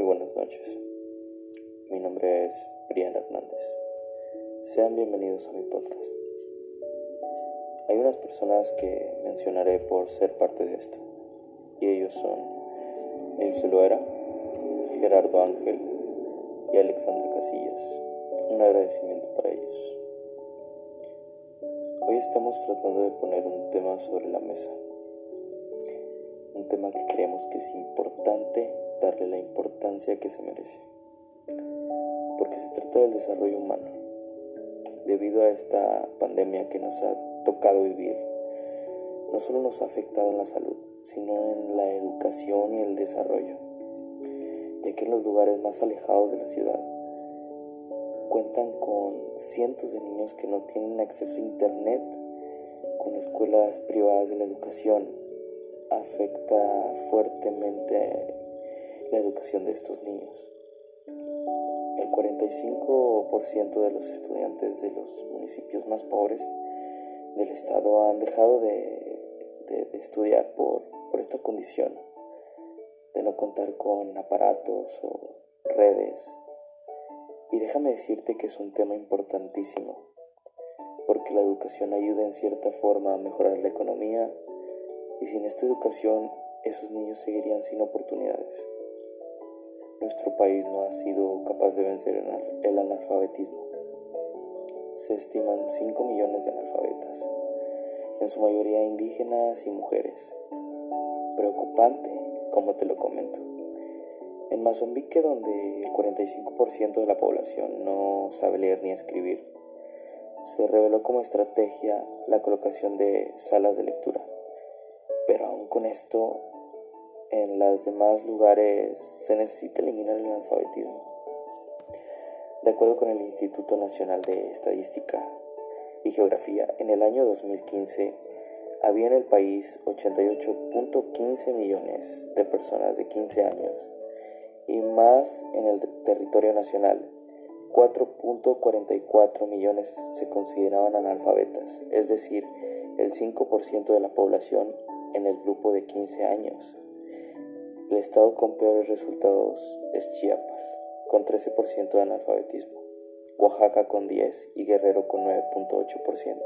Muy buenas noches. Mi nombre es Brian Hernández. Sean bienvenidos a mi podcast. Hay unas personas que mencionaré por ser parte de esto. Y ellos son Nilce Loera, Gerardo Ángel y Alexandra Casillas. Un agradecimiento para ellos. Hoy estamos tratando de poner un tema sobre la mesa un tema que creemos que es importante darle la importancia que se merece. Porque se trata del desarrollo humano. Debido a esta pandemia que nos ha tocado vivir, no solo nos ha afectado en la salud, sino en la educación y el desarrollo, ya que en los lugares más alejados de la ciudad cuentan con cientos de niños que no tienen acceso a Internet, con escuelas privadas de la educación, afecta fuertemente la educación de estos niños. El 45% de los estudiantes de los municipios más pobres del estado han dejado de, estudiar por, por esta condición, de no contar con aparatos o redes. Y déjame decirte que es un tema importantísimo, porque la educación ayuda en cierta forma a mejorar la economía, y sin esta educación esos niños seguirían sin oportunidades. Nuestro país no ha sido capaz de vencer el analfabetismo. Se estiman 5 millones de analfabetas, en su mayoría indígenas y mujeres. Preocupante, como te lo comento. En Mozambique, donde el 45% de la población no sabe leer ni escribir, se reveló como estrategia la colocación de salas de lectura pero aún con esto, en los demás lugares se necesita eliminar el analfabetismo. De acuerdo con el Instituto Nacional de Estadística y Geografía, en el año 2015 había en el país 88.15 millones de personas de 15 años y más en el territorio nacional. 4.44 millones se consideraban analfabetas, es decir, el 5% de la población en el grupo de 15 años. El estado con peores resultados es Chiapas, con 13% de analfabetismo, Oaxaca con 10 y Guerrero con 9.8%.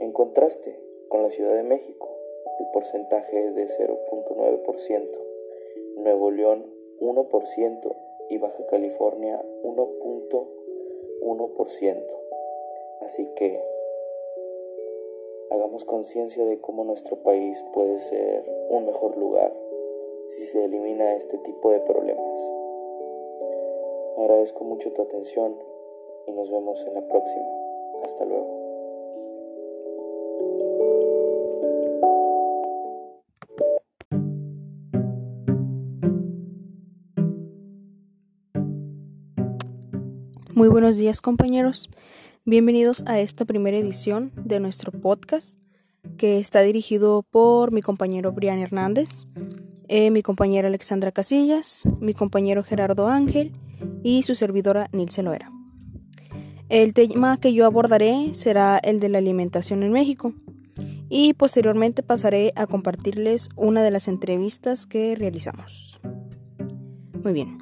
En contraste con la Ciudad de México, el porcentaje es de 0.9%, Nuevo León 1% y Baja California 1.1%. Así que hagamos conciencia de cómo nuestro país puede ser un mejor lugar si se elimina este tipo de problemas. Agradezco mucho tu atención y nos vemos en la próxima. Hasta luego. Muy buenos días compañeros. Bienvenidos a esta primera edición de nuestro podcast que está dirigido por mi compañero Brian Hernández, eh, mi compañera Alexandra Casillas, mi compañero Gerardo Ángel y su servidora Nilce Loera. El tema que yo abordaré será el de la alimentación en México y posteriormente pasaré a compartirles una de las entrevistas que realizamos. Muy bien.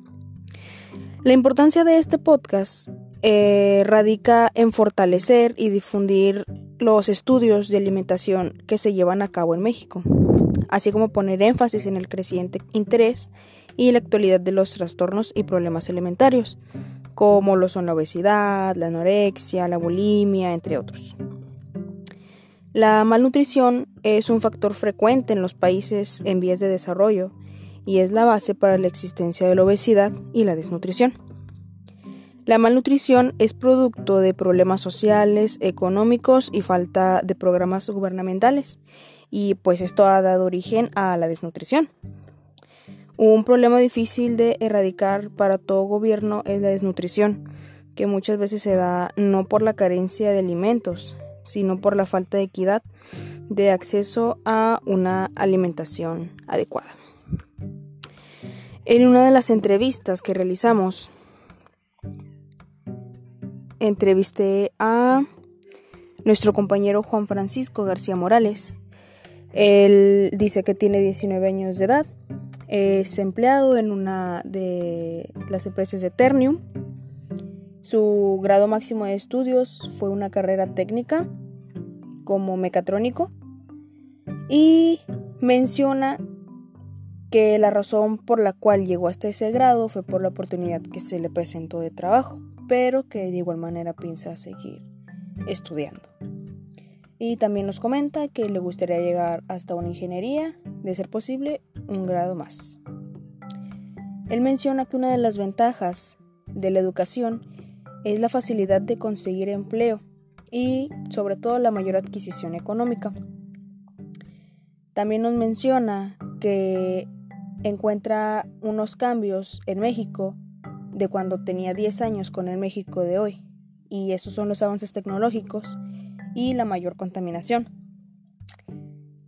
La importancia de este podcast eh, radica en fortalecer y difundir los estudios de alimentación que se llevan a cabo en México, así como poner énfasis en el creciente interés y la actualidad de los trastornos y problemas alimentarios, como lo son la obesidad, la anorexia, la bulimia, entre otros. La malnutrición es un factor frecuente en los países en vías de desarrollo y es la base para la existencia de la obesidad y la desnutrición. La malnutrición es producto de problemas sociales, económicos y falta de programas gubernamentales, y pues esto ha dado origen a la desnutrición. Un problema difícil de erradicar para todo gobierno es la desnutrición, que muchas veces se da no por la carencia de alimentos, sino por la falta de equidad de acceso a una alimentación adecuada. En una de las entrevistas que realizamos entrevisté a nuestro compañero Juan Francisco García Morales. Él dice que tiene 19 años de edad, Es empleado en una de las empresas de Ternium. Su grado máximo de estudios fue una carrera técnica como mecatrónico y menciona que la razón por la cual llegó hasta ese grado fue por la oportunidad que se le presentó de trabajo, pero que de igual manera piensa seguir estudiando. Y también nos comenta que le gustaría llegar hasta una ingeniería, de ser posible, un grado más. Él menciona que una de las ventajas de la educación es la facilidad de conseguir empleo y sobre todo la mayor adquisición económica. También nos menciona que encuentra unos cambios en México de cuando tenía 10 años con el México de hoy, y esos son los avances tecnológicos y la mayor contaminación.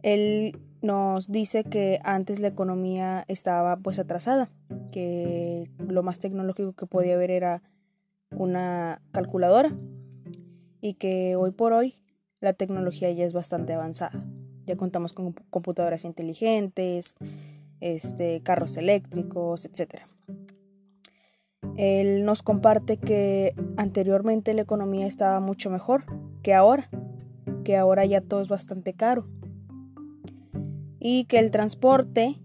Él nos dice que antes la economía estaba pues atrasada, que lo más tecnológico que podía haber era una calculadora y que hoy por hoy la tecnología ya es bastante avanzada. Ya contamos con computadoras inteligentes, este, carros eléctricos, etc. Él nos comparte que anteriormente la economía estaba mucho mejor que ahora, que ahora ya todo es bastante caro. Y que el transporte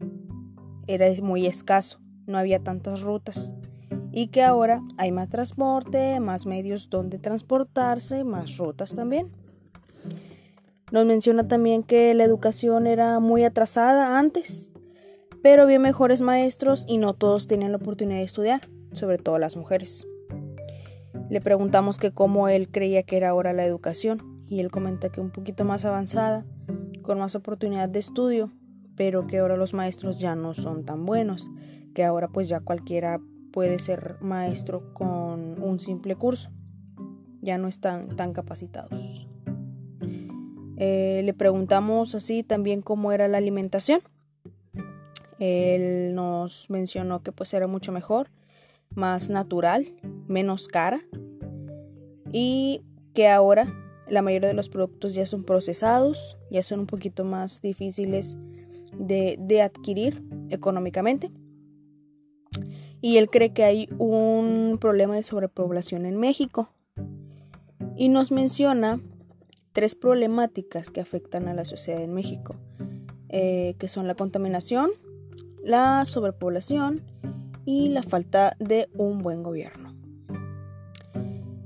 era muy escaso, no había tantas rutas. Y que ahora hay más transporte, más medios donde transportarse, más rutas también. Nos menciona también que la educación era muy atrasada antes, pero había mejores maestros y no todos tenían la oportunidad de estudiar, sobre todo las mujeres. Le preguntamos que cómo él creía que era ahora la educación y él comenta que un poquito más avanzada, con más oportunidad de estudio, pero que ahora los maestros ya no son tan buenos, que ahora pues ya cualquiera puede ser maestro con un simple curso. Ya no están tan capacitados. Eh, le preguntamos así también cómo era la alimentación. Él nos mencionó que pues era mucho mejor, más natural, menos cara y que ahora la mayoría de los productos ya son procesados, ya son un poquito más difíciles de, adquirir económicamente y él cree que hay un problema de sobrepoblación en México. Y nos menciona tres problemáticas que afectan a la sociedad en México, eh, que son la contaminación, la sobrepoblación y la falta de un buen gobierno.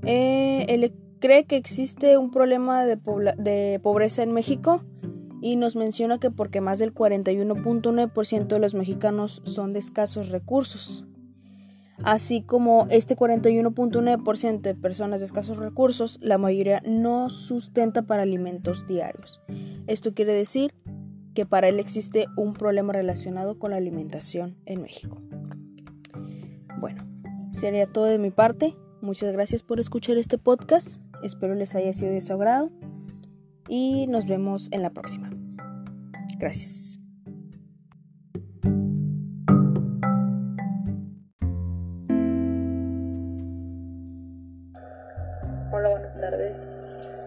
Eh, él cree que existe un problema de pobreza en México y nos menciona que porque más del 41.9% de los mexicanos son de escasos recursos así como este 41.9% de personas de escasos recursos, la mayoría no sustenta para alimentos diarios. Esto quiere decir que para él existe un problema relacionado con la alimentación en México. Bueno, sería todo de mi parte. Muchas gracias por escuchar este podcast. Espero les haya sido de su agrado y nos vemos en la próxima. Gracias.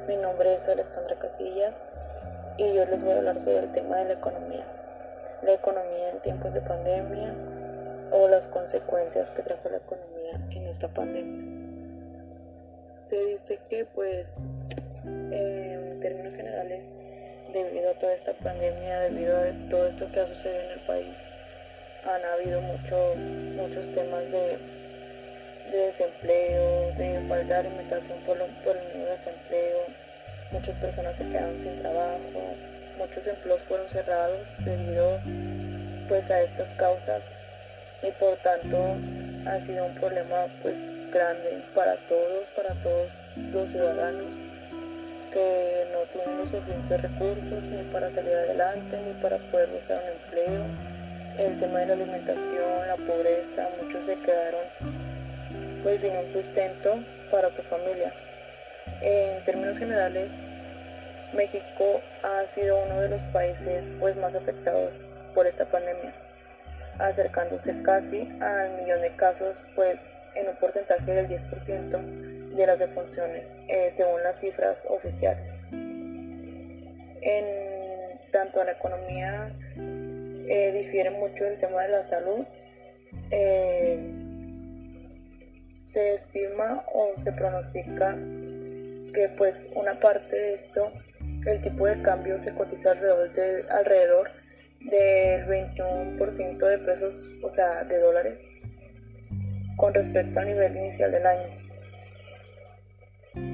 Mi nombre es Alexandra Casillas y yo les voy a hablar sobre el tema de la economía. La economía en tiempos de pandemia o las consecuencias que trajo la economía en esta pandemia. Se dice que pues en términos generales debido a toda esta pandemia, debido a todo esto que ha sucedido en el país, han habido muchos, muchos temas de de desempleo, de falta de alimentación por, por el mismo desempleo. Muchas personas se quedaron sin trabajo, muchos empleos fueron cerrados debido pues a estas causas y por tanto ha sido un problema pues grande para todos, para todos los ciudadanos que no tienen los suficientes recursos ni para salir adelante ni para poder buscar un empleo. El tema de la alimentación, la pobreza, muchos se quedaron pues sin un sustento para su familia. En términos generales, México ha sido uno de los países pues más afectados por esta pandemia, acercándose casi al millón de casos pues en un porcentaje del 10% de las defunciones, eh, según las cifras oficiales. En tanto a la economía eh, difiere mucho del tema de la salud. Eh, se estima o se pronostica que pues una parte de esto, el tipo de cambio se cotiza alrededor, de, alrededor del 21% de pesos, o sea, de dólares, con respecto al nivel inicial del año.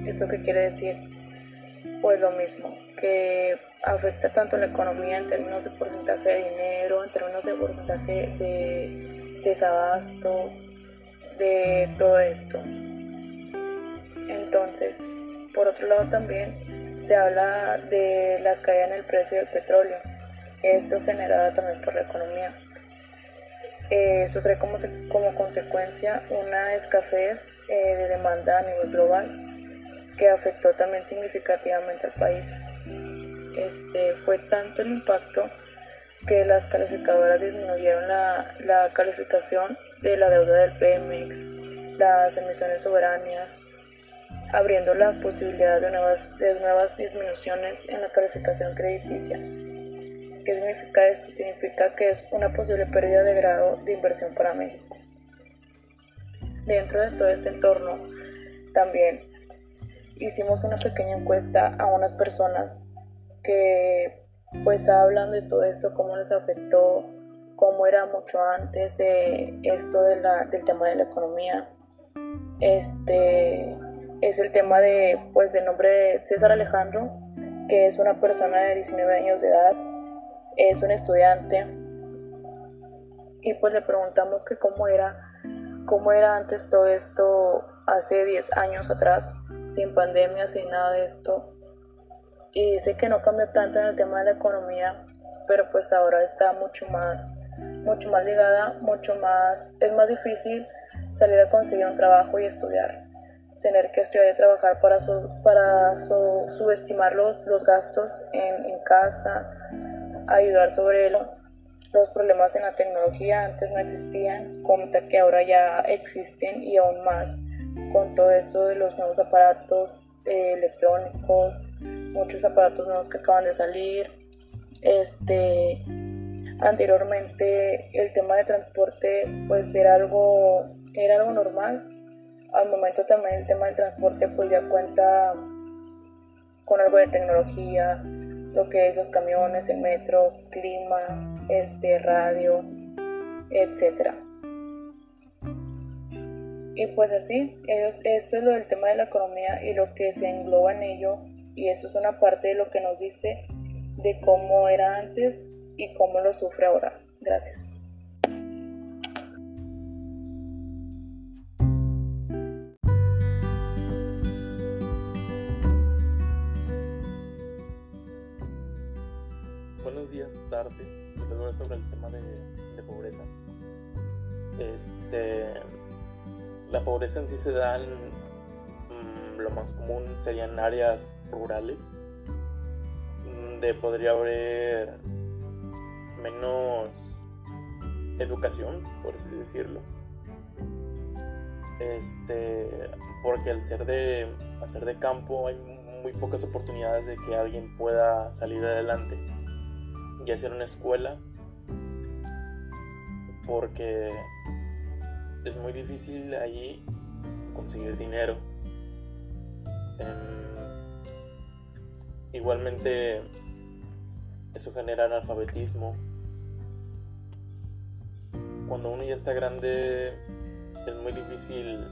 ¿Esto qué quiere decir? Pues lo mismo, que afecta tanto la economía en términos de porcentaje de dinero, en términos de porcentaje de desabasto, de todo esto. Entonces, por otro lado también se habla de la caída en el precio del petróleo, esto generada también por la economía. Eh, esto trae como, como consecuencia una escasez eh, de demanda a nivel global que afectó también significativamente al país. Este, fue tanto el impacto que las calificadoras disminuyeron la, la calificación de la deuda del PMX, las emisiones soberanas, abriendo la posibilidad de nuevas, de nuevas disminuciones en la calificación crediticia. ¿Qué significa esto? Significa que es una posible pérdida de grado de inversión para México. Dentro de todo este entorno, también hicimos una pequeña encuesta a unas personas que pues hablan de todo esto, cómo les afectó, cómo era mucho antes de esto del tema de la economía. Este es el tema de pues del nombre de César Alejandro, que es una persona de 19 años de edad, es un estudiante y pues le preguntamos que cómo era cómo era antes todo esto hace 10 años atrás sin pandemia, sin nada de esto. Y sé que no cambió tanto en el tema de la economía, pero pues ahora está mucho más, mucho más ligada, mucho más, es más difícil salir a conseguir un trabajo y estudiar. Tener que estudiar y trabajar para, para subestimar los, los gastos en, en casa, ayudar sobre los, problemas en la tecnología antes no existían, como que ahora ya existen y aún más con todo esto de los nuevos aparatos eh, electrónicos, muchos aparatos nuevos que acaban de salir. Este, anteriormente el tema de transporte pues era algo, era algo normal. Al momento también el tema del transporte pues ya cuenta con algo de tecnología, lo que es los camiones, el metro, clima, este, radio, etcétera. Y pues así, esto es lo del tema de la economía y lo que se engloba en ello, y eso es una parte de lo que nos dice de cómo era antes y cómo lo sufre ahora. Gracias. Días, tardes. Sobre el tema de, pobreza. Este la pobreza en sí se da en, mm, lo más común serían áreas rurales donde podría haber menos educación, por así decirlo. Este, porque al ser de hacer de campo hay muy pocas oportunidades de que alguien pueda salir adelante y hacer una escuela porque es muy difícil allí conseguir dinero. Em, igualmente eso genera analfabetismo. Cuando uno ya está grande es muy difícil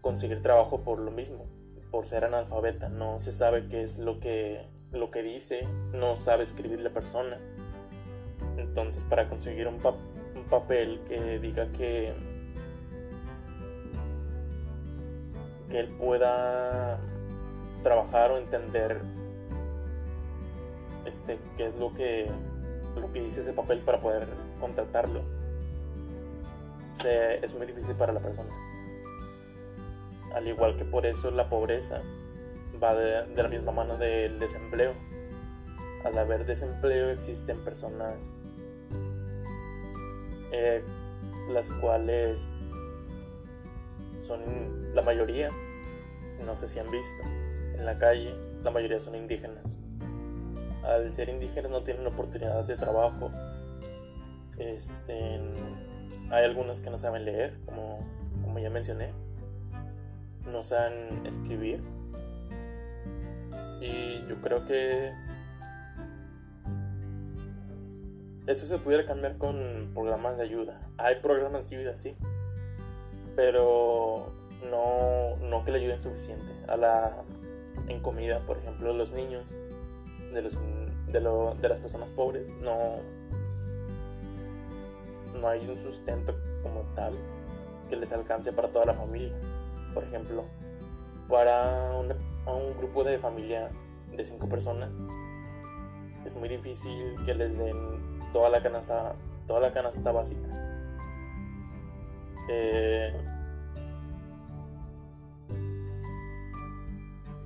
conseguir trabajo por lo mismo, por ser analfabeta. No se sabe qué es lo que, lo que dice, no sabe escribir la persona. Entonces para conseguir un, papel papel que diga que que él pueda trabajar o entender este qué es lo que lo que dice ese papel para poder contratarlo es muy difícil para la persona al igual que por eso la pobreza va de, la misma mano del desempleo al haber desempleo existen personas eh, las cuales son la mayoría, no sé si han visto, en la calle, la mayoría son indígenas. al ser indígenas no tienen oportunidades de trabajo. Este, hay algunas que no saben leer, como ya mencioné. No saben escribir. Y yo creo que eso se pudiera cambiar con programas de ayuda. Hay programas de ayuda, sí. Pero no, no que le ayuden suficiente. A la, en comida, por ejemplo, los niños de, los, de, lo, de las personas pobres no, no hay un sustento como tal que les alcance para toda la familia. Por ejemplo, para un, un grupo de familia de cinco personas es muy difícil que les den toda la canasta, toda la canasta básica. Eh,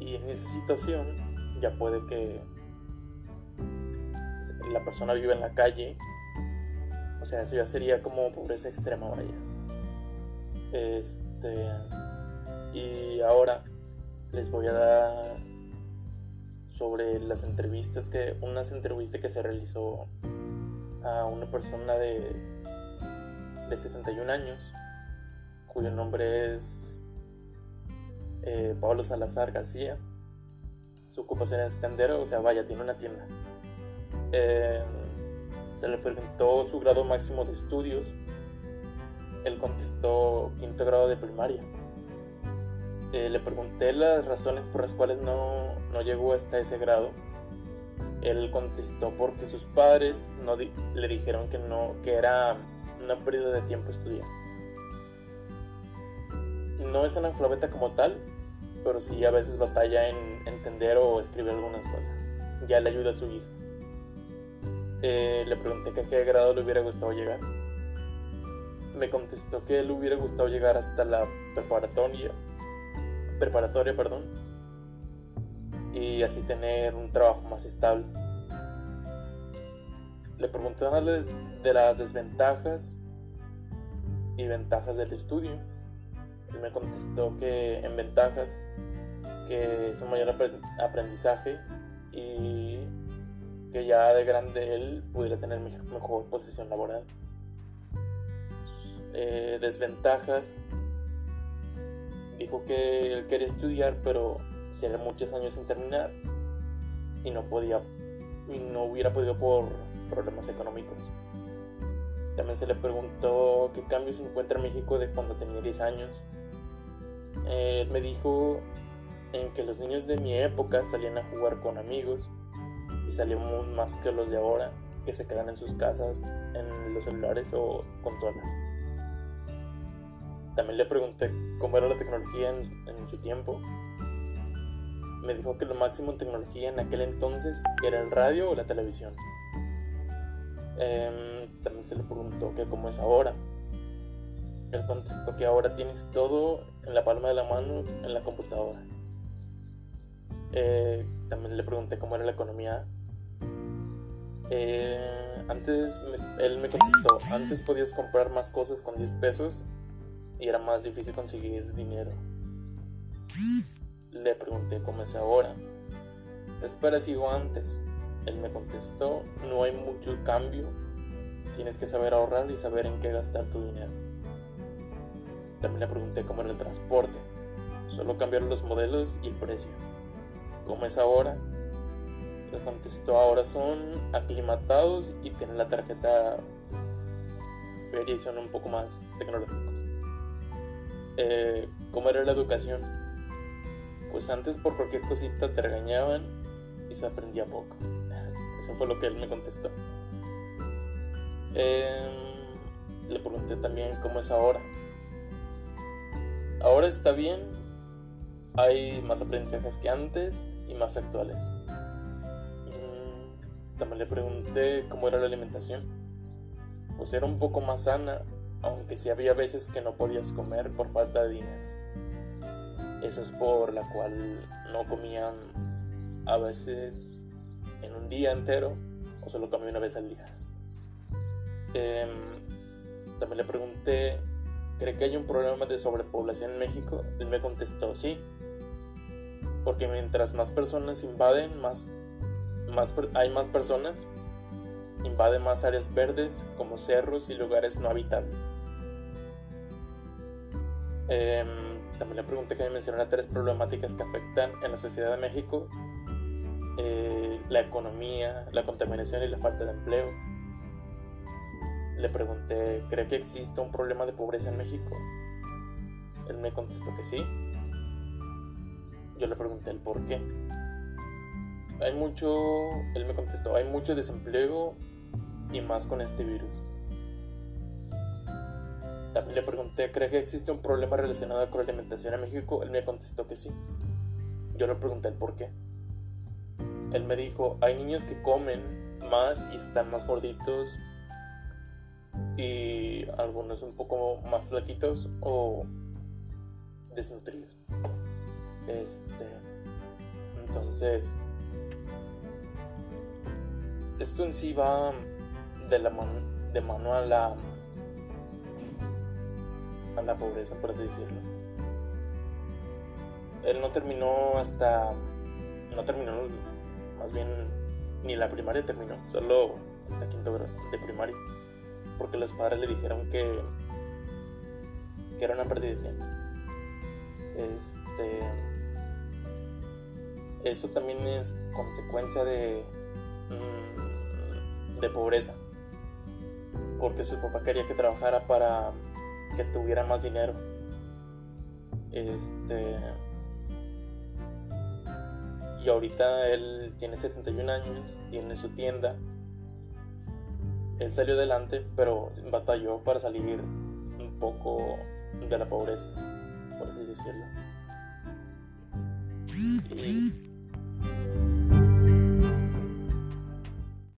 y en esa situación ya puede que la persona viva en la calle. O sea, eso ya sería como pobreza extrema, vaya. Este. Y ahora les voy a dar sobre las entrevistas que. Unas entrevistas que se realizó a una persona de. de 71 años. Cuyo nombre es. Eh, Pablo Salazar García. Su ocupación es tendero, o sea, vaya, tiene una tienda. Eh, se le preguntó su grado máximo de estudios. Él contestó quinto grado de primaria. Eh, le pregunté las razones por las cuales no, no, llegó hasta ese grado. Él contestó porque sus padres no le dijeron que no, que era una pérdida de tiempo estudiar. No es analfabeta como tal, pero sí a veces batalla en entender o escribir algunas cosas. Ya le ayuda a su hijo. Eh, le pregunté que a qué grado le hubiera gustado llegar. Me contestó que le hubiera gustado llegar hasta la preparatoria, preparatoria, perdón, y así tener un trabajo más estable. Le pregunté de las desventajas y ventajas del estudio. Y me contestó que en ventajas que es un mayor aprendizaje y que ya de grande él pudiera tener mejor posición laboral. Eh, desventajas. Dijo que él quería estudiar, pero si era muchos años sin terminar y no podía y no hubiera podido por problemas económicos. También se le preguntó qué cambios encuentra en México de cuando tenía 10 años. Él me dijo en que los niños de mi época salían a jugar con amigos y salíamos más que los de ahora, que se quedan en sus casas, en los celulares o consolas. También le pregunté cómo era la tecnología en, su tiempo. Me dijo que lo máximo en tecnología en aquel entonces era el radio o la televisión. Em, también se le preguntó que cómo es ahora. Él contestó que ahora tienes todo en la palma de la mano en la computadora. Eh, también le pregunté cómo era la economía eh, antes él me contestó, antes podías comprar más cosas con 10 pesos y era más difícil conseguir dinero. Le pregunté cómo es ahora. Es parecido antes. Él me contestó, no hay mucho cambio. Tienes que saber ahorrar y saber en qué gastar tu dinero. También le pregunté cómo era el transporte. Solo cambiaron los modelos y el precio. ¿Cómo es ahora? Le contestó, ahora son aclimatados y tienen la tarjeta feria y son un poco más tecnológicos. Eh, ¿Cómo era la educación? Pues antes por cualquier cosita te regañaban y se aprendía poco. Eso fue lo que él me contestó. Em, le pregunté también cómo es ahora. Ahora está bien, hay más aprendizajes que antes y más actuales. También le pregunté cómo era la alimentación. Pues era un poco más sana, aunque sí había veces que no podías comer por falta de dinero. Eso es por la cual no comían a veces en un día entero o solo comía una vez al día. Em, también le pregunté, ¿cree que hay un problema de sobrepoblación en México? Él me contestó, sí, porque mientras más personas invaden, más más, hay más personas, invade más áreas verdes como cerros y lugares no habitables. Em, también le pregunté que me mencionara tres problemáticas que afectan en la sociedad de México. Eh, la economía, la contaminación y la falta de empleo. Le pregunté, ¿cree que existe un problema de pobreza en México? Él me contestó que sí. Yo le pregunté el por qué. Hay mucho, él me contestó, hay mucho desempleo y más con este virus. También le pregunté, ¿cree que existe un problema relacionado con la alimentación en México? Él me contestó que sí. Yo le pregunté el por qué. Él me dijo, hay niños que comen más y están más gorditos y algunos un poco más flaquitos o desnutridos. Este, entonces, esto en sí va de la mano, de mano a la a la pobreza, por así decirlo. Él no terminó hasta no terminó más bien ni la primaria terminó, solo hasta quinto de primaria, porque los padres le dijeron que que era una pérdida de tiempo. Este eso también es consecuencia de mm, de pobreza porque su papá quería que trabajara para que tuviera más dinero. Este y ahorita él tiene 71 años tiene su tienda. Él salió adelante pero batalló para salir un poco de la pobreza por así decirlo